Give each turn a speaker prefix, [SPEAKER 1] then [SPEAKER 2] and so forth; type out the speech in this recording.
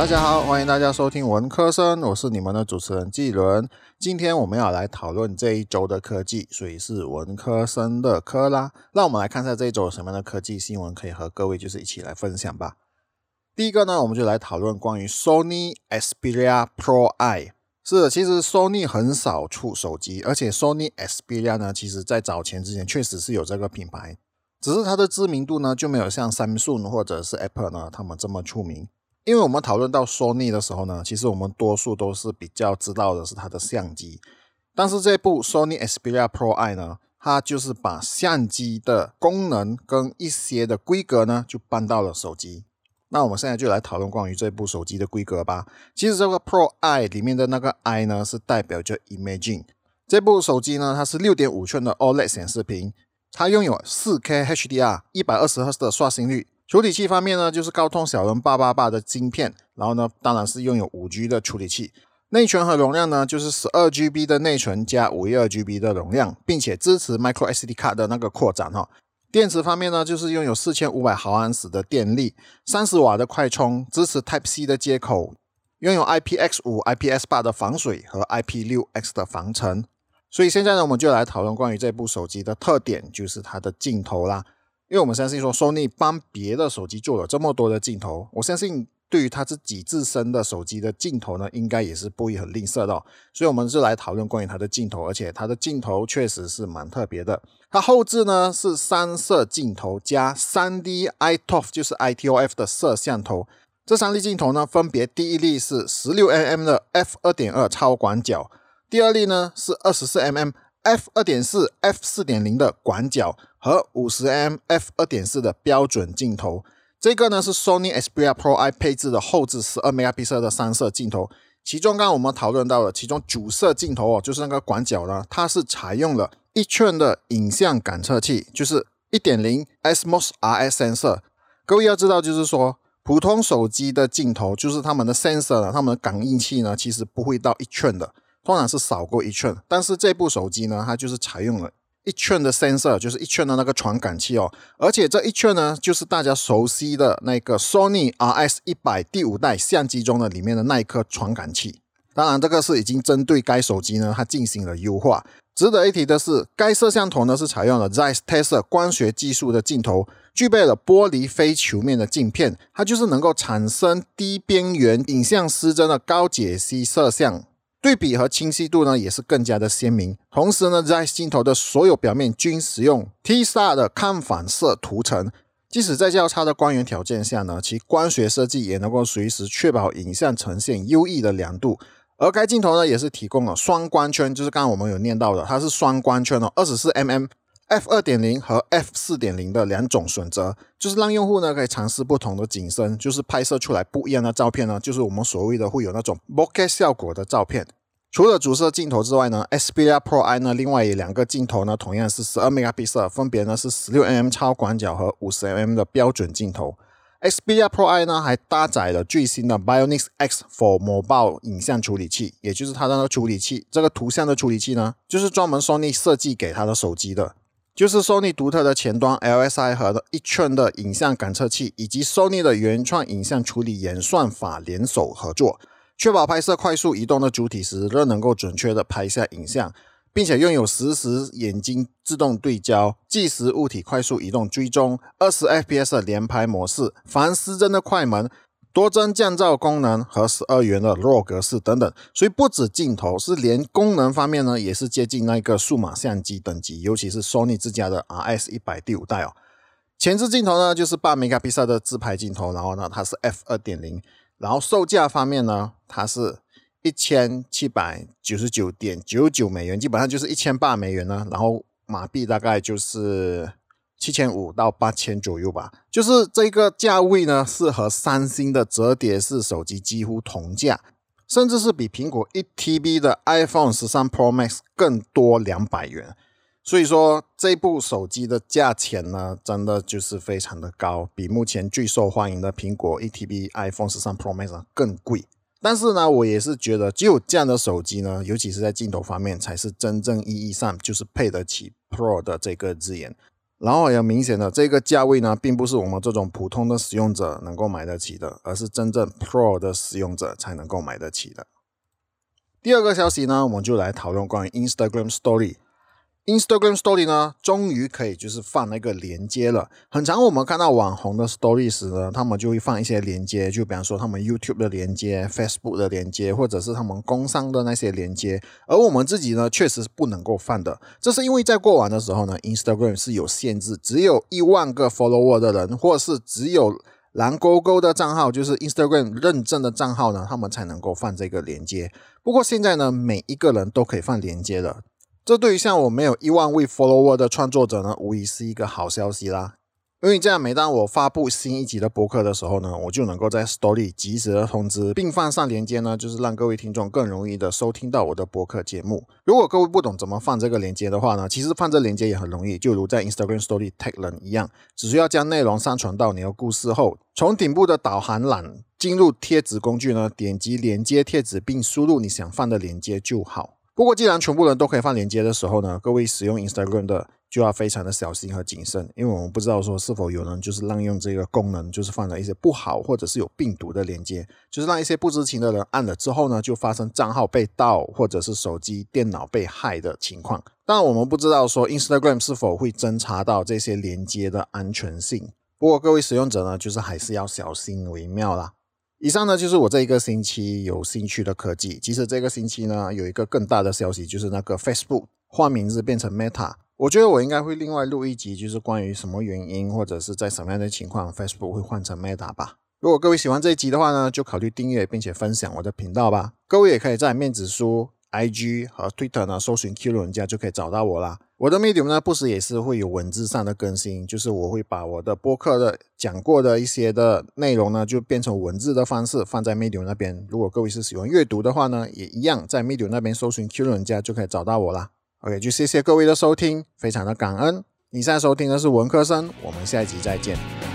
[SPEAKER 1] 大家好，欢迎大家收听文科生，我是你们的主持人季伦。今天我们要来讨论这一周的科技，所以是文科生的科啦。让我们来看一下这一周有什么样的科技新闻可以和各位就是一起来分享吧。第一个呢，我们就来讨论关于 Sony Xperia Pro I。是，其实 Sony 很少出手机，而且 Sony Xperia 呢，其实在早前之前确实是有这个品牌，只是它的知名度呢就没有像 Samsung 或者是 Apple 呢他们这么出名。因为我们讨论到 Sony 的时候呢，其实我们多数都是比较知道的是它的相机，但是这部 Sony Xperia Pro I 呢，它就是把相机的功能跟一些的规格呢，就搬到了手机。那我们现在就来讨论关于这部手机的规格吧。其实这个 Pro I 里面的那个 I 呢，是代表着 Imaging。这部手机呢，它是六点五寸的 OLED 显示屏，它拥有四 K HDR，一百二十赫兹的刷新率。处理器方面呢，就是高通骁龙八八八的晶片，然后呢，当然是拥有五 G 的处理器。内存和容量呢，就是十二 GB 的内存加五一二 GB 的容量，并且支持 Micro SD 卡的那个扩展哈。电池方面呢，就是拥有四千五百毫安时的电力，三十瓦的快充，支持 Type C 的接口，拥有 IPX 五、IPS 八的防水和 IP 六 X 的防尘。所以现在呢，我们就来讨论关于这部手机的特点，就是它的镜头啦。因为我们相信说，Sony 帮别的手机做了这么多的镜头，我相信对于他自己自身的手机的镜头呢，应该也是不会很吝啬的。所以，我们就来讨论关于它的镜头，而且它的镜头确实是蛮特别的。它后置呢是三摄镜头加三 D iToF，就是 ITOF 的摄像头。这三粒镜头呢，分别第一粒是十六 mm 的 f 二点二超广角，第二粒呢是二十四 mm。F 二点四、f 四点零的广角和五十 m f 二点四的标准镜头，这个呢是 Sony Xperia Pro I 配置的后置十二 megapixel 的三摄镜头。其中刚刚我们讨论到了，其中主摄镜头哦，就是那个广角呢，它是采用了一寸的影像感测器，就是一点零 SMOS RS sensor。各位要知道，就是说普通手机的镜头，就是他们的 sensor 呢，他们的感应器呢，其实不会到一寸的。通常是少过一寸，但是这部手机呢，它就是采用了一寸的 sensor，就是一寸的那个传感器哦。而且这一寸呢，就是大家熟悉的那个 Sony RS 一百第五代相机中的里面的那一颗传感器。当然，这个是已经针对该手机呢，它进行了优化。值得一提的是，该摄像头呢是采用了 Zeiss Tensor 光学技术的镜头，具备了玻璃非球面的镜片，它就是能够产生低边缘影像失真的高解析摄像。对比和清晰度呢也是更加的鲜明。同时呢，在镜头的所有表面均使用 tsar 的抗反射涂层，即使在较差的光源条件下呢，其光学设计也能够随时确保影像呈现优异的亮度。而该镜头呢，也是提供了双光圈，就是刚刚我们有念到的，它是双光圈哦，二十四 mm。F 二点零和 f 四点零的两种选择，就是让用户呢可以尝试不同的景深，就是拍摄出来不一样的照片呢，就是我们所谓的会有那种 bokeh 效果的照片。除了主摄镜头之外呢，Xperia Pro I 呢另外有两个镜头呢，同样是十二 megapixel，分别呢是十六 mm 超广角和五十 mm 的标准镜头。Xperia Pro I 呢还搭载了最新的 Bionic X for Mobile 影像处理器，也就是它的那个处理器，这个图像的处理器呢，就是专门 Sony 设计给它的手机的。就是 Sony 独特的前端 LSI 和一圈的影像感测器，以及 Sony 的原创影像处理演算法联手合作，确保拍摄快速移动的主体时仍能够准确的拍下影像，并且拥有实时眼睛自动对焦、即时物体快速移动追踪、二十 FPS 的连拍模式、防失真的快门。多帧降噪功能和十二元的 RAW 格式等等，所以不止镜头，是连功能方面呢，也是接近那个数码相机等级，尤其是 Sony 自家的 RS 一百第五代哦。前置镜头呢，就是八 megapixel 的自拍镜头，然后呢，它是 f 二点零，然后售价方面呢，它是一千七百九十九点九九美元，基本上就是一千八美元呢，然后马币大概就是。七千五到八千左右吧，就是这个价位呢，是和三星的折叠式手机几乎同价，甚至是比苹果一 TB 的 iPhone 十三 Pro Max 更多两百元。所以说这部手机的价钱呢，真的就是非常的高，比目前最受欢迎的苹果一 TB iPhone 十三 Pro Max 更贵。但是呢，我也是觉得，只有这样的手机呢，尤其是在镜头方面，才是真正意义上就是配得起 Pro 的这个字眼。然后也明显的这个价位呢，并不是我们这种普通的使用者能够买得起的，而是真正 Pro 的使用者才能够买得起的。第二个消息呢，我们就来讨论关于 Instagram Story。Instagram Story 呢，终于可以就是放那个连接了。很常我们看到网红的 Story 时呢，他们就会放一些连接，就比方说他们 YouTube 的连接、Facebook 的连接，或者是他们工商的那些连接。而我们自己呢，确实是不能够放的。这是因为在过往的时候呢，Instagram 是有限制，只有一万个 follower 的人，或是只有蓝勾勾的账号，就是 Instagram 认证的账号呢，他们才能够放这个连接。不过现在呢，每一个人都可以放连接了。这对于像我没有一万位 follower 的创作者呢，无疑是一个好消息啦。因为这样，每当我发布新一集的博客的时候呢，我就能够在 Story 及时的通知，并放上连接呢，就是让各位听众更容易的收听到我的博客节目。如果各位不懂怎么放这个连接的话呢，其实放这连接也很容易，就如在 Instagram Story tag 人一样，只需要将内容上传到你的故事后，从顶部的导航栏进入贴纸工具呢，点击连接贴纸，并输入你想放的连接就好。不过，既然全部人都可以放连接的时候呢，各位使用 Instagram 的就要非常的小心和谨慎，因为我们不知道说是否有人就是滥用这个功能，就是放了一些不好或者是有病毒的连接，就是让一些不知情的人按了之后呢，就发生账号被盗或者是手机电脑被害的情况。但，我们不知道说 Instagram 是否会侦查到这些连接的安全性。不过，各位使用者呢，就是还是要小心为妙啦。以上呢就是我这一个星期有兴趣的科技。其实这个星期呢有一个更大的消息，就是那个 Facebook 换名字变成 Meta。我觉得我应该会另外录一集，就是关于什么原因或者是在什么样的情况 Facebook 会换成 Meta 吧。如果各位喜欢这一集的话呢，就考虑订阅并且分享我的频道吧。各位也可以在面子书。IG 和 Twitter 呢，搜寻 Q 人家就可以找到我啦。我的 Medium 呢，不时也是会有文字上的更新，就是我会把我的播客的讲过的一些的内容呢，就变成文字的方式放在 Medium 那边。如果各位是喜欢阅读的话呢，也一样在 Medium 那边搜寻 Q 人家就可以找到我啦。OK，就谢谢各位的收听，非常的感恩。你现在收听的是文科生，我们下一集再见。